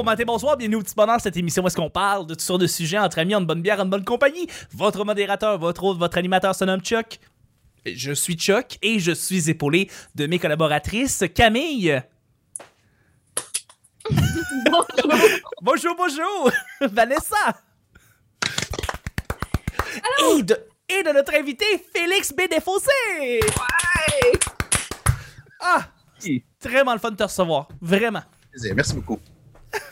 bon matin, bonsoir, bienvenue au petit bonheur, cette émission où est-ce qu'on parle de toutes sortes de sujets entre amis, en bonne bière, en bonne compagnie. Votre modérateur, votre hôte, votre animateur se nomme Chuck. Je suis Chuck et je suis épaulé de mes collaboratrices Camille. bonjour, bonjour. Vanessa. Et de, et de notre invité Félix B. Défaussé. Ouais! Ah, vraiment le fun de te recevoir, vraiment. Merci beaucoup.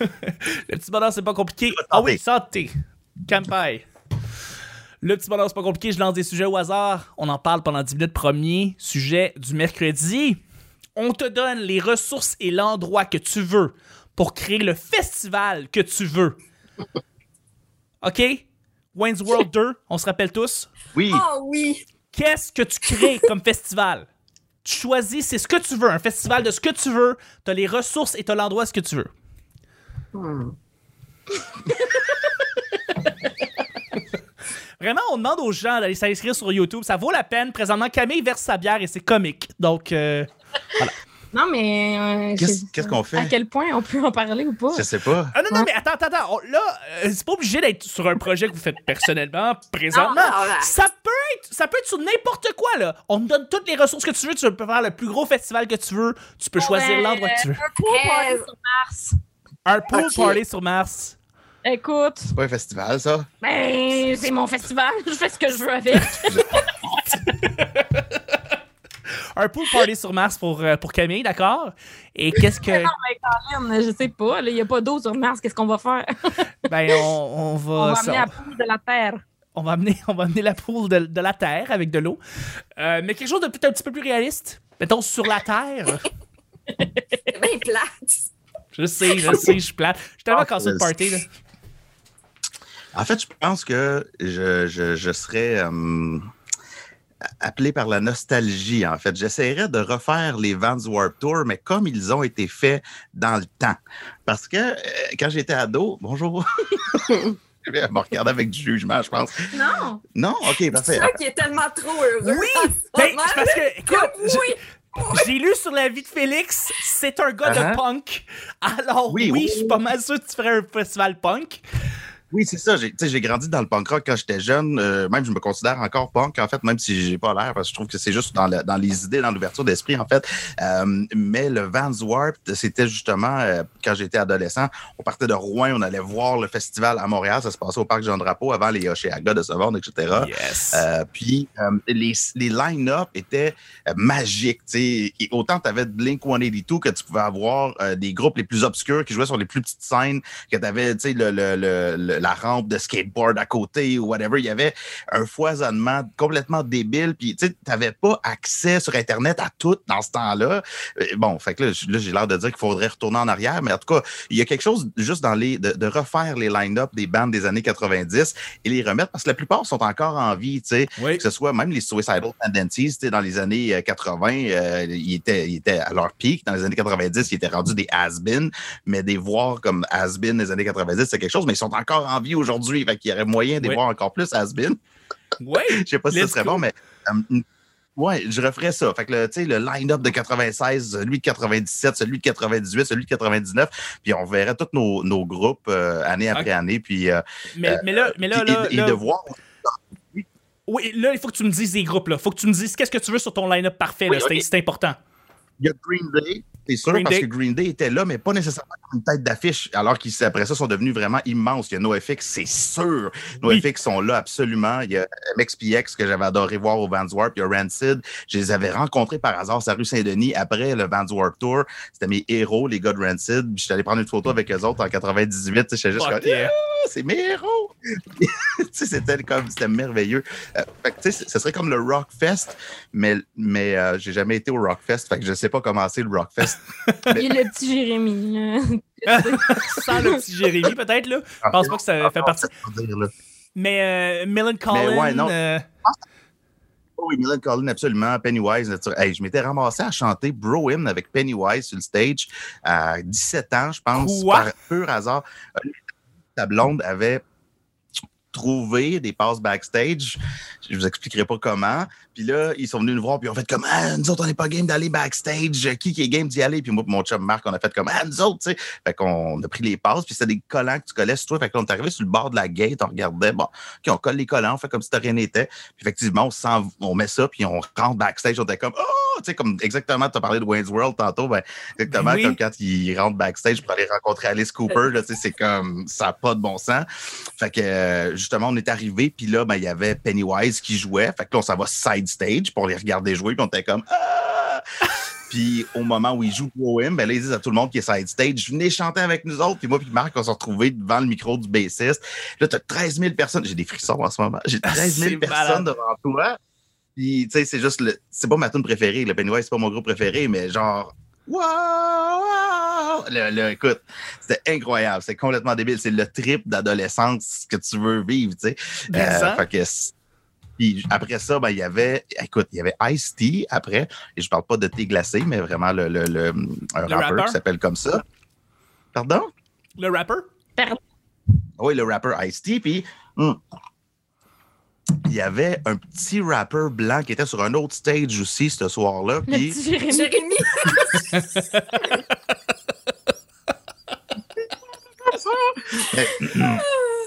Le petit bonheur, c'est pas compliqué. Ah oui, santé. Campai. Le petit bonheur, c'est pas compliqué. Je lance des sujets au hasard. On en parle pendant 10 minutes. Premier sujet du mercredi. On te donne les ressources et l'endroit que tu veux pour créer le festival que tu veux. OK? Wayne's World 2, on se rappelle tous? Oui. Oh oui! Qu'est-ce que tu crées comme festival? Tu choisis, c'est ce que tu veux, un festival de ce que tu veux. Tu as les ressources et tu as l'endroit ce que tu veux. Hmm. Vraiment, on demande aux gens d'aller s'inscrire sur YouTube. Ça vaut la peine. Présentement, Camille verse sa bière et c'est comique. Donc, euh, Non, mais. euh, Qu'est-ce qu'on fait? À quel point on peut en parler ou pas? Je sais pas. Ah non, non, mais attends, attends, attends. On- là, euh, c'est pas obligé d'être sur un projet que vous faites personnellement, présentement. Non, non, non. Ça peut être, ça peut être sur n'importe quoi, là. On te donne toutes les ressources que tu veux. Tu peux faire le plus gros festival que tu veux. Tu peux choisir ben, l'endroit que tu veux. Un sur Mars. Un pool ok. party sur Mars. Écoute, C'est pas un festival, ça? ben, c'est mon festival. Je fais ce que je veux avec. Un pool party sur Mars pour, euh, pour Camille, d'accord? Et qu'est-ce que. non, mais Colin, je sais pas. Il n'y a pas d'eau sur Mars. Qu'est-ce qu'on va faire? Ben, on, on va. On va ça- amener la poule de la Terre. on va amener, on va amener la poule de, de la Terre avec de l'eau. Euh, mais quelque chose de peut-être un petit peu plus réaliste. Mettons sur la Terre. C'est bien plate. Je sais, je sais, je suis plate. Je suis tellement Ah, cassé de party, là. En fait, je pense que je, je, je serais euh, appelé par la nostalgie, en fait. J'essaierais de refaire les Vans Warp Tour, mais comme ils ont été faits dans le temps. Parce que euh, quand j'étais ado, bonjour. Je vais me regarder avec du jugement, je pense. Non! Non? OK, parfait. Toi qui est tellement trop heureux. Oui! ce Ben, c'est parce que, écoute, oui! je- j'ai lu sur la vie de Félix, c'est un gars Uh-huh. de punk. Alors, oui, Oui, oui. je suis pas mal sûr que tu ferais un festival punk. Oui, c'est ça. J'ai grandi dans le punk rock quand j'étais jeune. Euh, même, je me considère encore punk, en fait, même si j'ai pas l'air, parce que je trouve que c'est juste dans, le- dans les idées, dans l'ouverture d'esprit, en fait. Euh, mais le Vans Warp, c'était justement, euh, quand j'étais adolescent, on partait de Rouen, on allait voir le festival à Montréal. Ça se passait au Parc Jean-Drapeau avant les Oshéaga de vendre, etc. Yes. Euh, puis euh, les, les line-up étaient euh, magiques. tu sais. Et autant tu avais Blink 182 que tu pouvais avoir euh, des groupes les plus obscurs qui jouaient sur les plus petites scènes, que tu avais le, le, le- le- la rampe de skateboard à côté ou whatever. Il y avait un foisonnement complètement débile. Puis tu n'avais pas accès sur Internet à tout dans ce temps-là. Euh, Bon, fait que là, j'ai l'air de dire qu'il faudrait retourner en arrière, mais en tout cas, il y a quelque chose juste dans les de, de refaire les line-up des bandes des années 90 et les remettre parce que la plupart sont encore en vie, tu sais oui. que ce soit même les Suicidal Tendencies, tu sais, dans les années euh, 80, euh, ils, étaient, ils étaient à leur pic. Dans les années 90, ils étaient rendus des has-been, mais des voir comme has-been des années 90, c'est quelque chose, mais ils sont encore en vie aujourd'hui. Fait qu'il y aurait moyen Oui. voir encore plus has-been. Oui. Je sais pas si ce serait go. bon, mais euh, ouais, je referais ça. Fait que le, tu sais, le line-up de 96, celui de 97, celui de 98, celui de 99, puis on verrait tous nos, nos groupes euh, année après année, puis, euh, Mais, mais là, mais là, et, de voir oui, là, il faut que tu me dises des groupes, là. Faut que tu me dises qu'est-ce que tu veux sur ton line-up parfait. Oui, c'est important. Il y a Green Day, c'est sûr, Green parce Day. que Green Day était là, mais pas nécessairement comme une tête d'affiche, alors qu'après ça, sont devenus vraiment immenses. Il y a NoFX, c'est sûr. Oui. NoFX sont là absolument. Il y a MXPX, que j'avais adoré voir au Vans Warp. Il y a Rancid. Je les avais rencontrés par hasard sur la rue Saint-Denis après le Vans Warp Tour. C'était mes héros, les gars de Rancid. Puis Je suis allé prendre une photo avec eux autres en 98. tu sais, J'étais juste comme, yeah. Ah, c'est mes héros! C'était comme, c'était merveilleux. Euh, fait ce serait comme le Rockfest, mais, mais euh, j'ai jamais été au Rockfest, fait que je sais pas comment c'est le Rockfest. Il y a le petit Jérémy. Sans le petit Jérémy, peut-être, là. Je pense pas que ça fait partie. Dire, là. Mais euh, Millen Collin, ouais, non. euh, Oh oui, Millen Collin, absolument. Pennywise. Hey, je m'étais ramassé à chanter Bro Hymn avec Pennywise sur le stage à 17 ans, je pense, Quoi? par pur hasard. Ta blonde avait trouvé des passes backstage. Je vous expliquerai pas comment. Puis là, ils sont venus nous voir, puis ont fait comme Ah, nous autres, on n'est pas game d'aller backstage. Qui qui est game d'y aller? Puis moi, mon chum Marc, on a fait comme Ah, nous autres, tu sais. Fait qu'on a pris les passes, puis c'était des collants que tu collais sur toi. Fait qu'on est arrivé sur le bord de la gate, on regardait, bon, OK, on colle les collants, on fait comme si de rien n'était. Puis effectivement, on, s'en- on met ça, puis on rentre backstage, on était comme Oh, tu sais, comme exactement, tu as parlé de Wayne's World tantôt, ben, exactement Oui. comme quand ils rentrent backstage pour aller rencontrer Alice Cooper, tu sais, c'est comme ça n'a pas de bon sens. Fait que euh, justement, on est arrivé, puis là, ben, il y avait Pennywise qui jouait. Fait que là, on s'en va side stage pour les regarder jouer, puis on était comme Ah! Puis au moment où ils jouent Poem, ben là, ils disent à tout le monde qui est side stage, venez chanter avec nous autres. Puis moi, puis Marc, on s'est retrouvés devant le micro du bassiste. Là, tu as 13 000 personnes. J'ai des frissons en ce moment. J'ai 13 000 C'est personnes malade. devant toi. Puis, tu sais, c'est juste le. C'est pas ma tune préférée. Le Pennywise, c'est pas mon groupe préféré, mais genre. Wow! wow! Le, le- écoute, c'était incroyable. C'est complètement débile. C'est le trip d'adolescence que tu veux vivre, tu sais. Euh, fait que puis après ça, ben, il y avait, écoute, il y avait Ice T après, et je parle pas de thé glacé, mais vraiment le, le, le, un Le rappeur rappeur? qui s'appelle comme ça. Pardon? Le rapper? Oui, le rappeur Ice T. Puis hum, il y avait un petit rappeur blanc qui était sur un autre stage aussi ce soir-là. Le Puis petit Jérémy. Jérémy,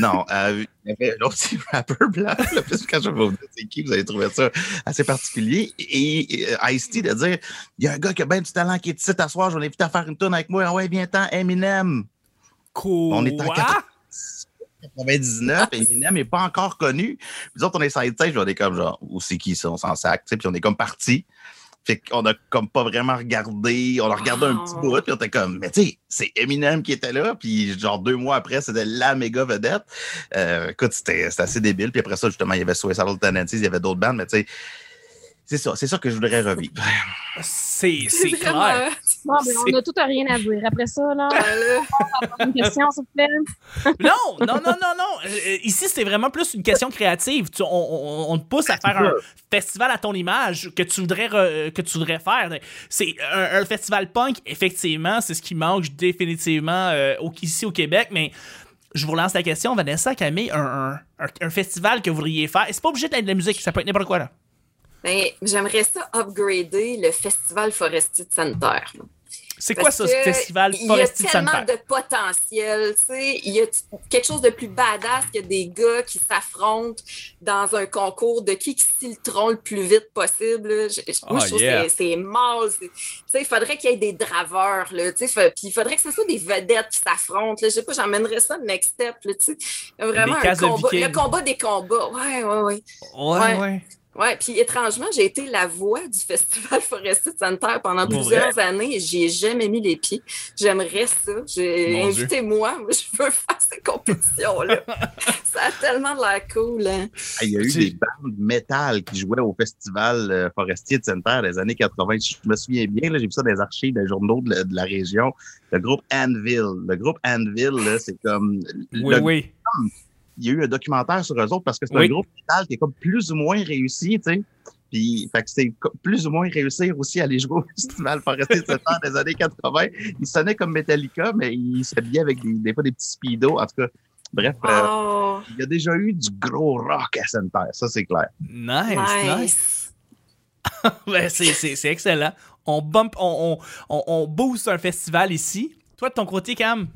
non, euh, il y avait un autre petit rappeur blanc. Là, plus quand je vais vous dire c'est qui, vous allez trouver ça assez particulier. Et, et, euh, Ice-T de dire il y a un gars qui a bien du talent qui est ici à soir, je vais l'inviter à faire une tourne avec moi. Ah ouais, viens-t'en, Eminem. Quoi? On est en 99, Eminem n'est pas encore connu. Nous autres, on est side stage, on est comme genre, où c'est qui ça, on s'en sac, puis on est comme parti. Fait qu'on a comme pas vraiment regardé, on a regardé un petit Oh. bout, puis on était comme, mais tu sais, c'est Eminem qui était là, puis genre deux mois après, c'était la méga vedette. Euh, écoute, c'était c'était assez débile, puis après ça, justement, il y avait Suicidal Tendencies, il y avait d'autres bandes, mais tu sais, c'est ça, c'est ça que je voudrais revivre. C'est clair. Bon, ben, on a tout à rien à dire. Après ça, là, Voilà. une question, s'il vous plaît. Non, non, non, non, non. Euh, Ici, c'était vraiment plus une question créative. Tu- on, on- on te pousse à faire un festival à ton image que tu voudrais, re- que tu voudrais faire. C'est un, un festival punk, effectivement, c'est ce qui manque définitivement euh, ici au Québec, mais je vous relance la question, Vanessa, Camille, un, un, un- un festival que vous voudriez faire. Et C'est pas obligé d'être de la musique, ça peut être n'importe quoi. Là. Ben, J'aimerais ça upgrader le Festival Forestier de Santerre. C'est quoi ça, ce festival Il y a forestier tellement de potentiel, tu sais. Il y a quelque chose de plus badass que des gars qui s'affrontent dans un concours de qui qui filtront le plus vite possible. là. Je, je- moi, Oh, je trouve yeah. que c'est mal. c'est- Tu sais, il faudrait qu'il y ait des draveurs, là, tu sais. fa- Puis il faudrait que ce soit des vedettes qui s'affrontent. là. Je sais pas, j'emmènerais ça next step, là, tu sais. Vraiment un combat. Le combat des combats. Ouais, ouais, ouais. Ouais, Ouais. ouais. Ouais, puis étrangement, j'ai été la voix du Festival Forestier de Santerre pendant Pour plusieurs années et j'y ai jamais mis les pieds. J'aimerais ça. J'ai invité-moi. Moi, je veux faire ces compétitions-là. ça a tellement de l'air cool. Hein. Ah, Il y a eu des bandes métal qui jouaient au festival euh, forestier de Sainte-Terre des années 80. Je me souviens bien, là, j'ai vu ça dans les archives des journaux de la, de la région. Le groupe Anvil. Le groupe Anvil, là, c'est comme. Oui, le- oui. Il y a eu un documentaire sur eux autres parce que c'est Oui. un groupe métal qui est comme plus ou moins réussi, tu sais. Puis, fait que c'est plus ou moins réussir aussi à aller jouer au festival forestier de Sainte-Terre des années 80. Ils sonnaient comme Metallica, mais ils s'habillaient avec des, des fois des petits speedos. En tout cas, bref. euh, Oh, il y a déjà eu du gros rock à Sainte-Terre, ça c'est clair. Nice, nice. nice. Ben, c'est, excellent. On bump, on, on, on, on booste un festival ici. Toi, de ton côté, Cam?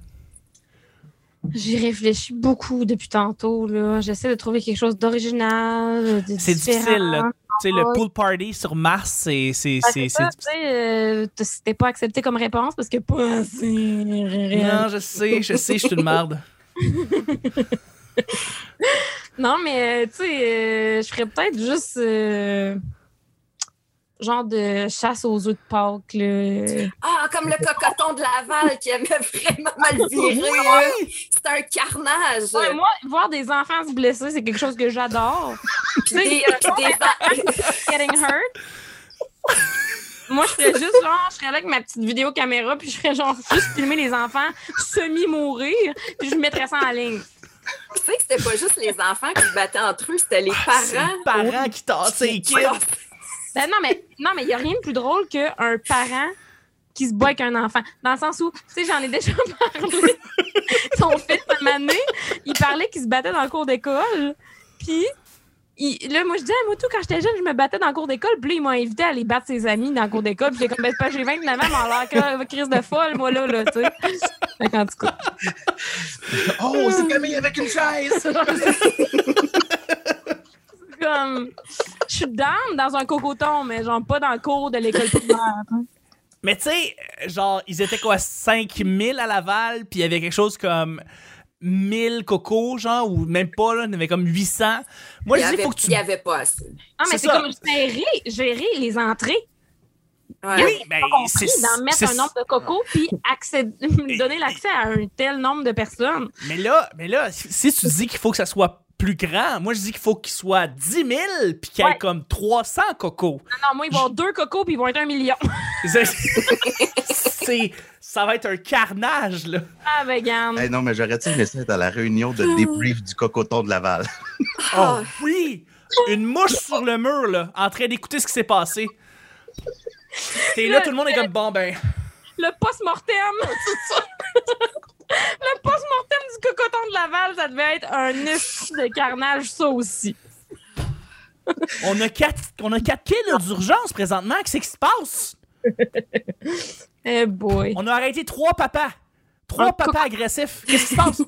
J'y réfléchis beaucoup depuis tantôt. là. J'essaie de trouver quelque chose d'original, C'est difficile, sais, le pool party sur Mars, c'est, c'est, Ah, c'est, euh, c'était pas accepté comme réponse parce que pas assez. Non, je sais, je sais, je suis une marde. Non, mais euh, tu sais, euh, je ferais peut-être juste euh, genre de chasse aux œufs de Pâques. Là. Ah, comme le cocoton de Laval qui avait vraiment mal viré. là. C'était un carnage. Ouais, moi, voir des enfants se blesser, c'est quelque chose que j'adore. Puis des, des- Getting hurt. Moi, je ferais juste genre, je serais là avec ma petite vidéo caméra, puis je ferais genre juste filmer les enfants semi-mourir, puis je mettrais ça en ligne. Tu sais que c'était pas juste les enfants qui se battaient entre eux, c'était les C'est parents. les parents qui tassent les kids. Ben non, mais non, mais il n'y a rien de plus drôle qu'un parent qui se boit avec un enfant. Dans le sens où, tu sais, j'en ai déjà parlé. Son fils, à donné, il parlait qu'il se battait dans le cours d'école. Puis, il- là, moi, je disais, moi, tout, quand j'étais jeune, je me battais dans le cours d'école. Puis là, il m'a invité à aller battre ses amis dans le cours d'école. Puis j'ai comme, ben, pas, j'ai 29 ans, mais on a l'air crise de folle, moi, là, là, tu sais. Qu'en tout cas. Oh, c'est Camille avec une chaise! comme je suis down dans un cocoton mais genre pas dans le cours de l'école primaire. hein. Mais tu sais, genre, ils étaient quoi, 5000 à Laval, puis il y avait quelque chose comme 1000 cocos, genre, ou même pas, là, il y en avait comme 800. Moi, Il je n'y dis, faut que tu. il y avait pas assez. Ah mais C'est comme gérer, gérer les entrées. Ouais. Oui, ben, compris c'est. d'en mettre c'est- un nombre de cocos puis accéder- donner l'accès à un tel nombre de personnes. Mais là, mais là, si tu dis qu'il faut que ça soit plus grand, moi, je dis qu'il faut qu'il soit 10 000, puis qu'il y ait Ouais. comme 300 cocos. Non, non, moi, ils vont avoir deux cocos puis ils vont être un million. C'est. Ça va être un carnage, là. Ah, vegan. Hey, non, mais j'aurais-tu aimé ça être à la réunion de débrief du cocoton de Laval? Oh, oui! Une mouche sur le mur, là, en train d'écouter ce qui s'est passé. Et là, tout le monde est comme, bon, ben. Le post-mortem. c'est ça. Le post-mortem du cocoton de Laval, ça devait être un de carnage, ça aussi. On a quatre, on a quatre là, d'urgence présentement. Qu'est-ce qui se passe? Eh boy. On a arrêté trois papas. Trois Un papas agressifs. Qu'est-ce qui se passe?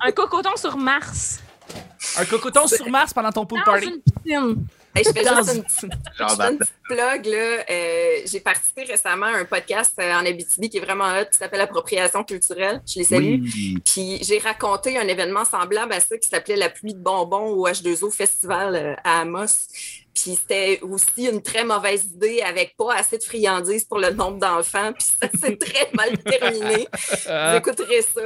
Un cocoton sur Mars. Un cocoton sur Mars pendant ton pool party. une piscine. Hey, je fais Dans- juste une petite une petite plug, là. Euh, j'ai participé récemment à un podcast euh, en Abitibi qui est vraiment hot, qui s'appelle Appropriation culturelle. Je les salue. oui. Puis j'ai raconté un événement semblable à ça qui s'appelait La pluie de bonbons au H2O Festival euh, à Amos. Puis c'était aussi une très mauvaise idée avec pas assez de friandises pour le nombre d'enfants. Puis ça s'est très mal terminé. Vous écouterez ça.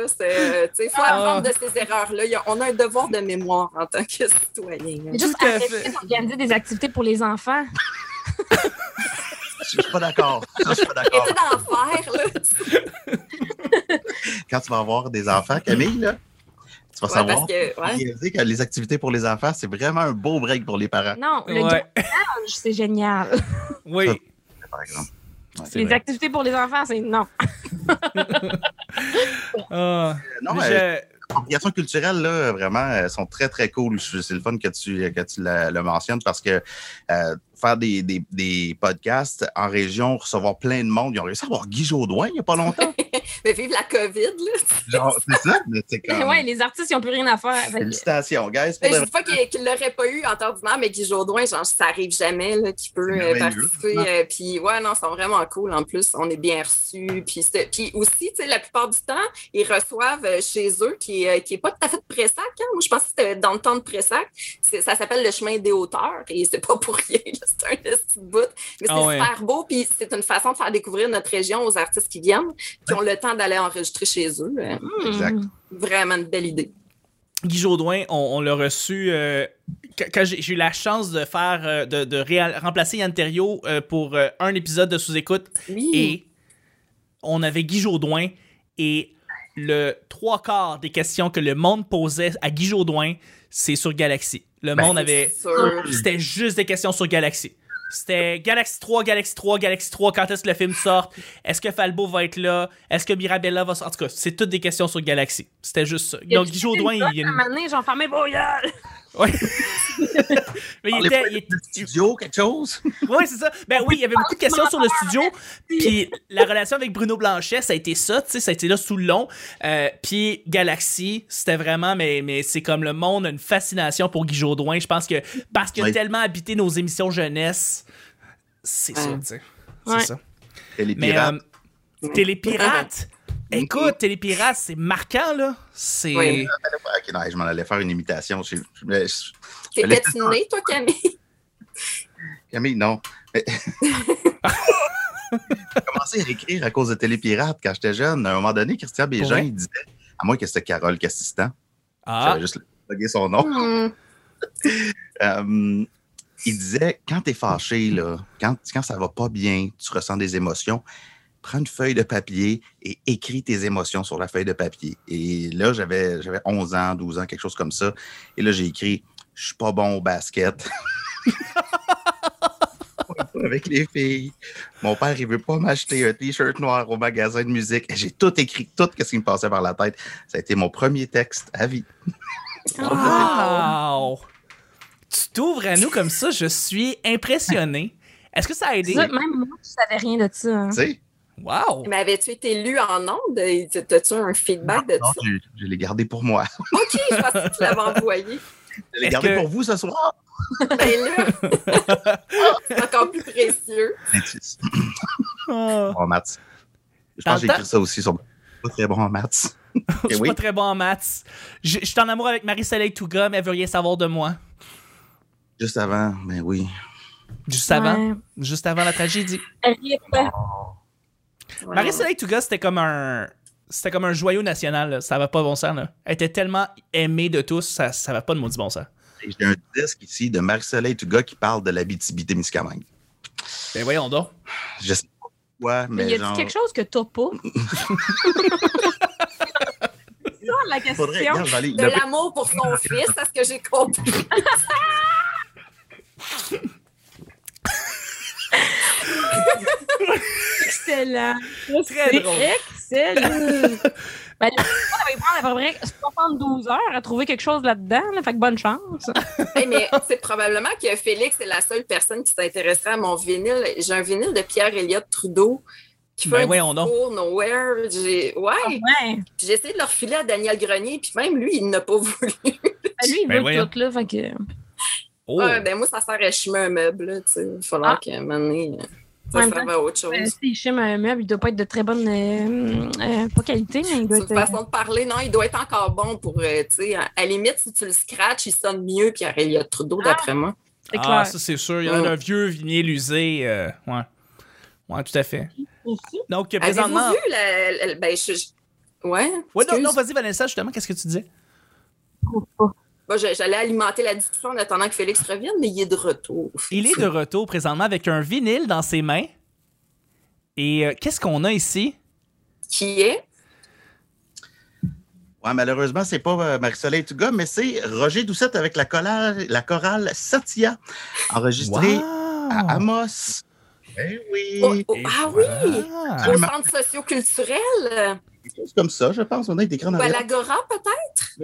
Il faut Ah. apprendre de ces erreurs-là. On a un devoir de mémoire en tant que citoyen. Juste d'organiser des activités pour les enfants. Je suis pas d'accord. Ça, Je suis pas d'accord. Arrêtez d'en faire, là. Quand tu vas avoir des enfants, Camille, là, tu vas Ouais, savoir parce que, ouais. réaliser que les activités pour les enfants, c'est vraiment un beau break pour les parents, Non, le Ouais. c'est génial. Oui. par exemple. C'est Les vrai. activités pour les enfants, c'est non. Ah. Non, Mais mais je- l'appropriation culturelle, là, vraiment, elles sont très, très cool. C'est le fun que tu, que tu la- le mentionnes parce que euh, faire des, des, des podcasts en région, recevoir plein de monde, ils ont réussi à avoir Guy Jodoin il n'y a pas longtemps. Mais vive la COVID, là. Genre, c'est ça, mais c'est comme... ouais, les artistes, ils n'ont plus rien à faire. Félicitations, guys. Pour je de- dis pas qu'il qu'il l'aurait pas eu en temps ordinaire, mais Guy Jourdouin, genre, ça arrive jamais là, qu'il peut euh, participer. euh, puis ouais, non, ils sont vraiment cool en plus. On est bien reçus. Puis, aussi, tu sais, la plupart du temps, ils reçoivent euh, chez eux, qui, est- qui est pas tout à fait de Pressac. Hein? Moi, je pense que c'était dans le temps de Pressac. Ça s'appelle le chemin des hauteurs et c'est pas pour rien. C'est un petit bout. Mais c'est Ah ouais. super beau. Puis c'est une façon de faire découvrir notre région aux artistes qui viennent, qui ont le temps d'aller enregistrer chez eux. Euh, Hmm. Exact. Vraiment une belle idée. Guy Jodoin, on, on l'a reçu euh, quand, j'ai eu la chance de faire euh, de, de réal- remplacer Yann Terriot euh, pour euh, un épisode de sous-écoute Oui. et on avait Guy Jodoin et le trois quarts des questions que le monde posait à Guy Jodoin, c'est sur Galaxy. Le Ben, monde avait c'était juste des questions sur Galaxy. C'était Galaxy 3, Galaxy 3, Galaxy 3, quand est-ce que le film sort? Est-ce que Falbo va être là? Est-ce que Mirabella va sortir? En tout cas, c'est toutes des questions sur Galaxy. C'était juste ça. Donc, Guy Jodoin, il y a une... j'en fermais. Ouais. Mais il était. pas il de était- studio, quelque chose? Ouais, c'est ça. Ben oui, il y avait beaucoup de questions sur le studio. Puis la relation avec Bruno Blanchet, ça a été ça, tu sais, ça a été là sous le long. Euh, puis Galaxy, c'était vraiment, mais, mais c'est comme le monde a une fascination pour Guy Jodoin. Je pense que parce qu'il a Ouais. tellement habité nos émissions jeunesse, c'est ça, Ouais. tu sais. C'est Ouais. ça. Pirates. euh, Télépirate, écoute, Télépirate, c'est marquant, là. C'est. Oui. Ok, non, je m'en allais faire une imitation. Je- je- T'es patiné, toi, Camille? Camille, non. J'ai commencé à écrire à cause de Télépirate quand j'étais jeune. À un moment donné, Christian Bégin, il disait, à moi que c'était Carole Cassistan, Ah, j'avais juste son nom. Hmm. Euh, il disait, quand tu es fâché, là, quand, quand ça va pas bien, tu ressens des émotions, prends une feuille de papier et écris tes émotions sur la feuille de papier. Et là, j'avais j'avais 11 ans, 12 ans, quelque chose comme ça. Et là, j'ai écrit, je suis pas bon au basket. avec les filles. Mon père, il veut pas m'acheter un t-shirt noir au magasin de musique. J'ai tout écrit, tout ce qui me passait par la tête. Ça a été mon premier texte à vie. Wow! Tu t'ouvres à nous comme ça, je suis impressionné. Est-ce que ça a aidé? Ça, même moi, je savais rien de ça. hein. Tu sais? Wow! Mais avais-tu été lu en ondes? As-tu un feedback de Non, ça? je, je l'ai gardé pour moi. OK, je pensais que tu l'avais envoyé. Je l'ai Est-ce gardé que- pour vous ce soir. Ben là, c'est encore plus précieux. 26. Oh. Bon, en maths. Je pense que j'ai écrit ça aussi sur. Pas très bon en maths. Je Eh suis oui. pas très bon en maths. Je je suis en amour avec Marie-Soleil Touga, mais elle veut rien savoir de moi. Juste avant, mais oui. Juste avant, juste avant la tragédie. Ouais. Marie-Soleil Touga, c'était comme un. C'était comme un joyau national, là. ça va pas bon sens. Là. Elle était tellement aimée de tous, ça, ça va pas de maudit bon sens. J'ai un disque ici de Marie-Soleil Touga qui parle de l'Abitibi-Témiscamingue. Ben voyons donc. Je sais pas pourquoi, Mais mais, y a genre... quelque chose que t'as pas? C'est ça la question. Faudrait, regarde, je vais aller- De l'amour pour son fils, c'est ce que j'ai compris? Excellent. Très C'est drôle. excellent. ben, le ça va prendre à peu près 72 heures à trouver quelque chose là-dedans. là. fait que bonne chance. Hey, mais c'est probablement que Félix est la seule personne qui s'intéresserait à mon vinyle. J'ai un vinyle de Pierre-Éliott Trudeau qui fait Ben un voyons donc. discours nowhere. J'ai... Ouais. Ouais. Puis j'ai essayé de le refiler à Daniel Grenier, puis même lui, il n'a pas voulu. Ben, lui, il Ben veut voyons. tout, là. Fait que... Oh. Ouais, ben moi, ça sert à chimer un meuble. là, tu sais. Il va falloir Ah. qu'à un moment donné, euh, ça serve à autre chose. Euh, S'il chime un meuble, il doit pas être de très bonne. euh, euh, pas qualité, mais il doit C'est être. une euh, façon de parler. Non, il doit être encore bon pour, euh, tu sais, à à la limite, si tu le scratches, il sonne mieux Pierre-Éliott Trudeau, Ah. d'après moi. ah, clair. ça c'est sûr. Il y en a un vieux vinyle usé. euh, ouais. Ouais, tout à fait. Aussi? Donc, Avez-vous présentement. vu la... la- ben, je... je- Ouais. Ouais, non, non, vas-y, Vanessa, justement, qu'est-ce que tu disais? Je trouve pas. Bon, J'allais alimenter la discussion en attendant que Félix revienne, mais il est de retour. Il est de retour présentement avec un vinyle dans ses mains. Et euh, qu'est-ce qu'on a ici? Qui est? Ouais, malheureusement, c'est pas euh, Marie-Soleil Touga, mais c'est Roger Doucette avec la, chorale- la chorale Satia, enregistrée à Amos. Eh oui. Oh, oh, ah voilà. oui! Au centre socio-culturel? Quelque chose comme ça, je pense. On a écrit en Ou à l'Agora, peut-être?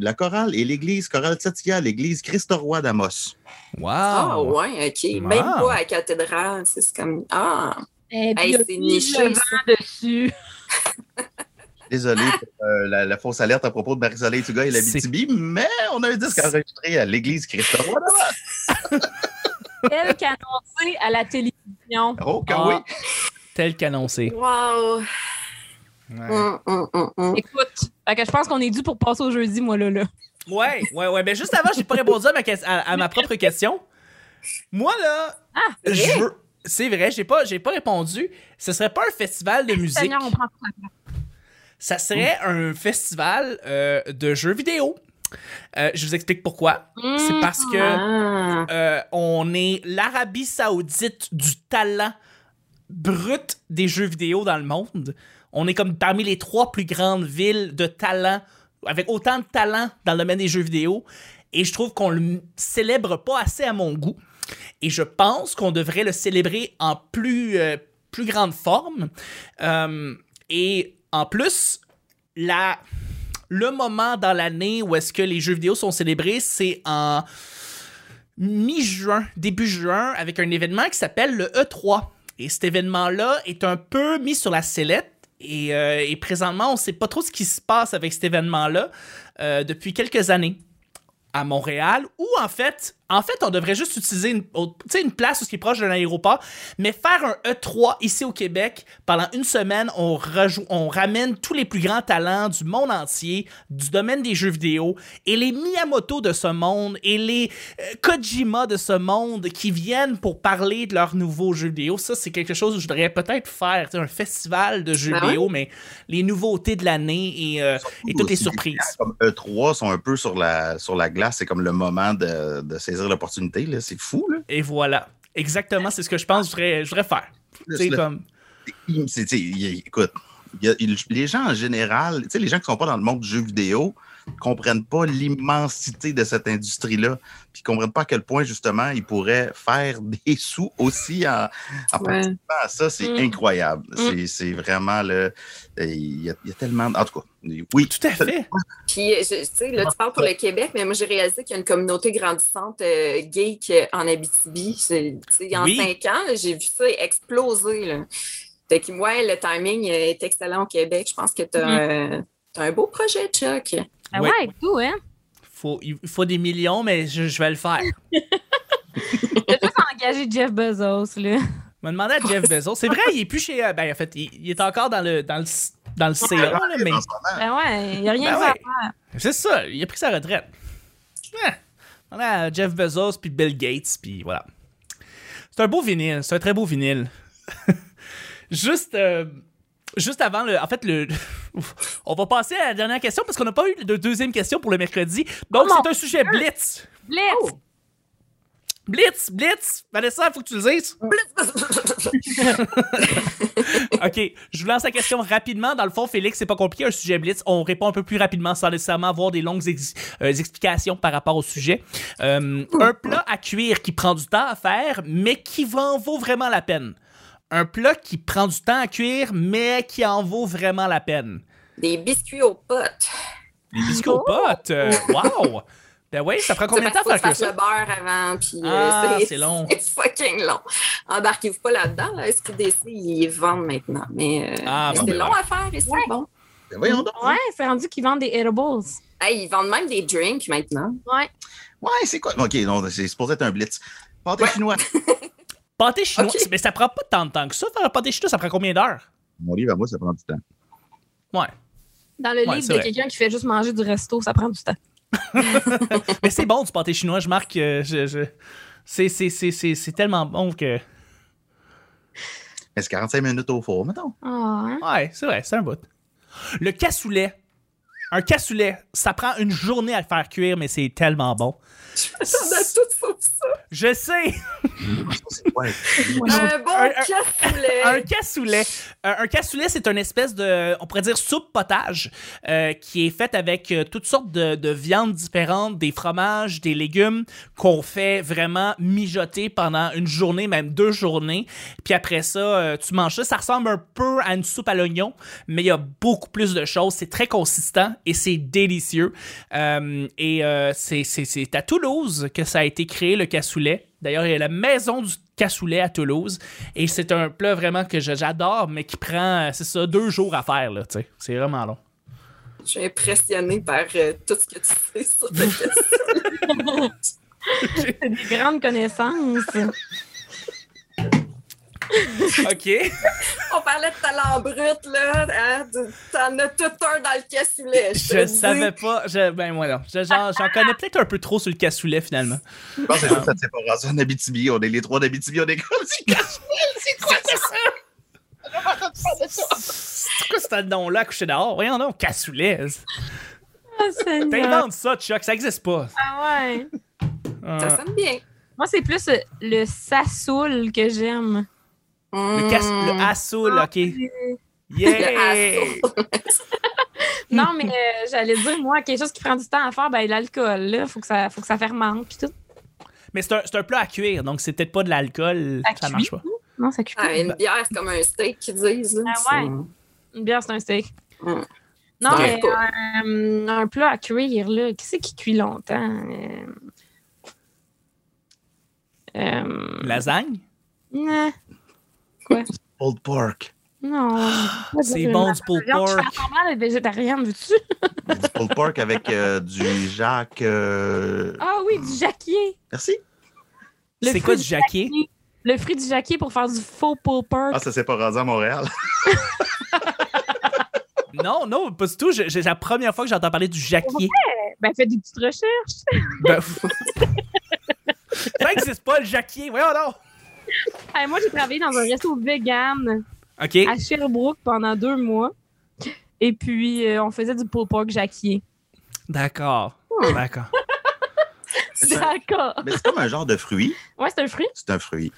La chorale et l'église chorale Satia, l'église Christ-Roi d'Amos. Wow! Ah, ouais, OK. Wow. Même pas à la cathédrale. C'est comme. Ah! Puis, Hey, il y a c'est niché, dessus. Désolé pour euh, la, la fausse alerte à propos de Marie-Soleil et l'Abitibi, mais on a un disque enregistré à l'église Christ-Roi d'Amos. Elle qui a annoncé à la télévision. Oh, que Ah, oui. Tel qu'annoncé. Wow! Ouais. Hum, hum, hum. Écoute, que je pense qu'on est dû pour passer au jeudi, moi, là. là. ouais, ouais, ouais. Mais juste avant, j'ai pas répondu à ma, ques- à, à ma propre question. Moi, là, Ah, c'est je veux. C'est vrai, j'ai pas, j'ai pas répondu. Ce serait pas un festival de musique. Seigneur, on prend. Ça serait un festival euh, de jeux vidéo. Euh, je vous explique pourquoi. C'est parce que Ah. euh, on est l'Arabie Saoudite du talent brut des jeux vidéo dans le monde. On est comme parmi les trois plus grandes villes de talent, avec autant de talent dans le domaine des jeux vidéo. Et je trouve qu'on le célèbre pas assez à mon goût. Et je pense qu'on devrait le célébrer en plus, euh, plus grande forme. Euh, et en plus, la, le moment dans l'année où est-ce que les jeux vidéo sont célébrés, c'est en mi-juin, début juin, avec un événement qui s'appelle le E3. Et cet événement-là est un peu mis sur la sellette. Et, euh, présentement, on ne sait pas trop ce qui se passe avec cet événement-là euh, depuis quelques années à Montréal, ou en fait, en fait, on devrait juste utiliser une, autre- tu sais, une place qui est proche d'un aéroport, mais faire un E3 ici au Québec pendant une semaine, on, on ramène tous les plus grands talents du monde entier, du domaine des jeux vidéo, et les Miyamoto de ce monde, et les euh, Kojima de ce monde qui viennent pour parler de leurs nouveaux jeux vidéo. Ça, c'est quelque chose que je voudrais peut-être faire, un festival de jeux Ben ouais. vidéo, mais les nouveautés de l'année et, euh, et toutes les surprises. Comme E3 sont un peu sur la, sur la glace, c'est comme le moment de, de saisir l'opportunité. C'est fou, là. Et voilà. Exactement, c'est ce que je pense que je voudrais, je voudrais faire. Comme... c'est- il- écoute, y a- les gens en général, tu sais, les gens qui sont pas dans le monde du jeu vidéo, comprennent pas l'immensité de cette industrie-là, puis comprennent pas à quel point, justement, ils pourraient faire des sous aussi en, en Ouais. participant à ça. C'est Mm. incroyable. Mm. C'est- C'est vraiment le. Il y, a, il y a tellement. En tout cas, oui. Tout à fait. Puis, je- tu sais, là, tu parles pour le Québec, mais moi, j'ai réalisé qu'il y a une communauté grandissante euh, geek euh, en Abitibi. C'est- tu sais, En Oui. cinq ans, j'ai vu ça exploser. Là. Fait que, ouais, le timing euh, est excellent au Québec. Je pense que tu as, un beau projet, Chuck. Ah Oui. ouais, tout, hein? Faut, il faut des millions, mais je, je vais le faire. T'as juste engagé Jeff Bezos, là. Je me demandais à Jeff Bezos. C'est vrai, il est plus chez. euh, Ben, en fait, il, il est encore dans le, dans le, dans le CA, là, mais. Ben ouais, il n'y a rien Ben à ouais. faire. C'est ça, il a pris sa retraite. Ouais. On a Jeff Bezos puis Bill Gates, puis voilà. C'est un beau vinyle, c'est un très beau vinyle. juste, euh, juste avant le. En fait, le. On va passer à la dernière question parce qu'on n'a pas eu de deuxième question pour le mercredi. Donc, Oh c'est un sujet blitz. Blitz! Oh. Blitz, blitz. Vanessa, il faut que tu le dises. OK, je vous lance la question rapidement. Dans le fond, Félix, c'est pas compliqué, un sujet blitz. On répond un peu plus rapidement sans nécessairement avoir des longues ex- euh, explications par rapport au sujet. Euh, un plat à cuire qui prend du temps à faire, mais qui en vaut vraiment la peine. Un plat qui prend du temps à cuire, mais qui en vaut vraiment la peine. Des biscuits aux potes. Les biscuits aux potes? euh, wow! Ben oui, ça prend combien de temps faire cuire ça? le beurre avant, puis euh, Ah, c'est long. C'est fucking long. Embarquez-vous pas là-dedans. Là. SQDC, ils les vendent maintenant. Mais, euh, Ah, mais bon, c'est ben long à faire et c'est bon. ben voyons donc. Ouais, c'est rendu qu'ils vendent des edibles. Hey, ils vendent même des drinks maintenant. Ouais. Ouais, c'est quoi? OK, non, c'est supposé être un blitz. Pâté Ouais. chinois. Pâté chinois, mais ça prend pas tant de temps que ça. Faire un pâté chinois, ça prend combien d'heures? Mon livre à moi, ça prend du temps. Ouais. Dans le Ouais, livre de quelqu'un qui fait juste manger du resto, ça prend du temps. Mais c'est bon du pâté chinois, je marque. euh, je, je- C'est, c'est, c'est, c'est, c'est tellement bon que. Mais c'est 45 minutes au four, mettons. Ah, hein? Ouais, c'est vrai, c'est un bout. Le cassoulet. Un cassoulet, ça prend une journée à le faire cuire, mais c'est tellement bon. J'en ai tout sauf ça. Je sais! Ouais. Un bon Un- cassoulet. Un cassoulet. Euh, un cassoulet, c'est une espèce de, on pourrait dire, soupe potage euh, qui est faite avec euh, toutes sortes de, de viandes différentes, des fromages, des légumes qu'on fait vraiment mijoter pendant une journée, même deux journées. Puis après ça, euh, tu manges ça. Ça ressemble un peu à une soupe à l'oignon, mais il y a beaucoup plus de choses. C'est très consistant et c'est délicieux. Euh, et euh, c'est à Toulouse que ça a été créé, le cassoulet. D'ailleurs, il y a la maison du cassoulet à Toulouse. Et c'est un plat vraiment que je- j'adore, mais qui prend, euh, c'est ça, deux jours à faire, là, tu sais. C'est vraiment long. Je suis impressionnée par euh, tout ce que tu sais sur le cassoulet. C'est des grandes connaissances. OK. On parlait de talent brut, là. Hein? Tu- T'en as tout un dans le cassoulet. Je, savais pas. Je, ben, voilà. Je- J'en, connais peut-être un peu trop sur le cassoulet, finalement. Je pense que c'est juste cette séparation en Abitibi. On est les trois d'Abitibi, on est comme du cassoulet. C'est quoi ça? C'est quoi ce nom-là, couché dehors? Voyons donc, cassoulet. Ah, Seigneur. T'inventes ça, Chuck, ça existe pas. Ah ouais. Euh, Ça sonne bien. Moi, c'est plus euh, le sassoul que j'aime. Le, casse, le Mmh. assoul, OK. Le Yeah! Non, mais euh, j'allais dire, moi, quelque chose qui prend du temps à faire, ben l'alcool, là, faut que ça, faut que ça fermente, puis tout. Mais c'est un, c'est un plat à cuire, donc c'est peut-être pas de l'alcool. Ça marche pas. Non, ça cuit pas. Ah, une bière, c'est comme un steak qu'ils disent. Là. Ah ouais. Une bière, c'est un steak. Mm. Non, mais repas. un, un plat à cuire, là, qui c'est qui cuit longtemps? Euh... Euh... Lasagne? Non, Pulled pork. non. C'est bon du pulled Je pork. fais semblant d'être végétarienne, veux-tu? Du pulled pork avec euh, du Jacques. euh, Ah oui, du jacquier. Merci. C'est quoi du jacquier? Le fruit du jacquier pour faire du faux pulled pork. Ah, ça s'est pas rendu à Montréal. Non, non, pas du tout. Je- C'est la première fois que j'entends parler du jacquier. Ben, fais des petites recherches. Ben, ça existe pas, le jacquier. Voyons donc. Hey, moi, j'ai travaillé dans un resto vegan à Sherbrooke pendant deux mois. Et puis, euh, on faisait du pulled pork jacquier. D'accord. Hmm. D'accord. D'accord. Mais c'est comme un genre de fruit. Ouais, c'est un fruit. C'est un fruit.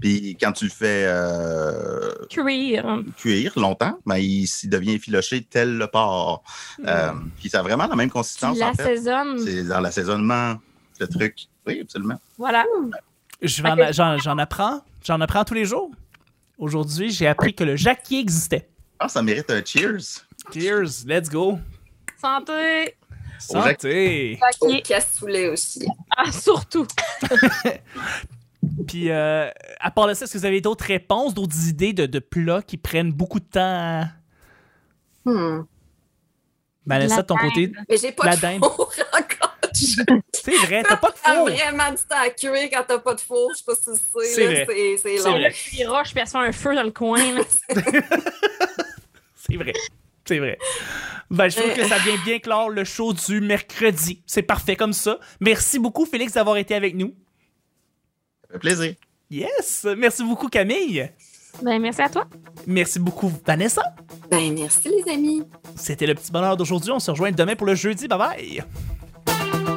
Puis quand tu le fais euh, Cuire. cuire longtemps, ben, il, il devient effiloché tel le porc. Euh, puis ça a vraiment la même Tu consistance, en fait. l'assaisonnes. C'est dans l'assaisonnement, le truc. Oui, absolument. Voilà. J'en j'en apprends. J'en apprends tous les jours. Aujourd'hui, j'ai appris que le jacquier existait. Ah, ça mérite un cheers. Cheers, let's go. Santé. Au Santé. Au Paquet. cassoulet aussi. Ah, surtout. Puis, euh, à part de ça, est-ce que vous avez d'autres réponses, d'autres idées de, de plats qui prennent beaucoup de temps à... Hmm. Vanessa, La de ton côté, Mais j'ai pas La de dinde. c'est vrai, t'as pas de four. vraiment du temps à cuire quand t'as pas de four. Je sais pas si tu sais. C'est long. vrai. Il roche, puis elle se fait un feu dans le coin. C'est vrai. C'est vrai. Ben, je trouve que ça vient bien clore le show du mercredi. C'est parfait comme ça. Merci beaucoup, Félix, d'avoir été avec nous. Ça fait plaisir. Yes! Merci beaucoup, Camille. Ben, merci à toi. Merci beaucoup, Vanessa. Ben, merci, les amis. C'était le petit bonheur d'aujourd'hui. On se rejoint demain pour le jeudi. Bye bye! you